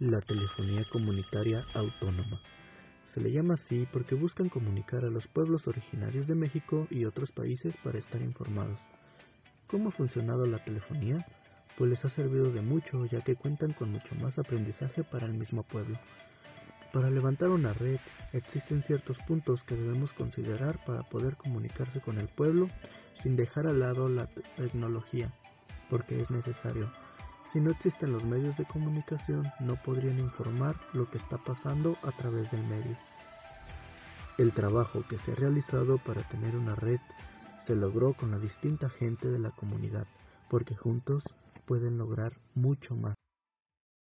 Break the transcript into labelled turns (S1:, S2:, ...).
S1: la telefonía comunitaria autónoma. Se le llama así porque buscan comunicar a los pueblos originarios de México y otros países para estar informados. ¿Cómo ha funcionado la telefonía? Pues les ha servido de mucho ya que cuentan con mucho más aprendizaje para el mismo pueblo. Para levantar una red existen ciertos puntos que debemos considerar para poder comunicarse con el pueblo sin dejar al lado la tecnología, porque es necesario. Si no existen los medios de comunicación, no podrían informar lo que está pasando a través del medio. El trabajo que se ha realizado para tener una red se logró con la distinta gente de la comunidad, porque juntos pueden lograr mucho más.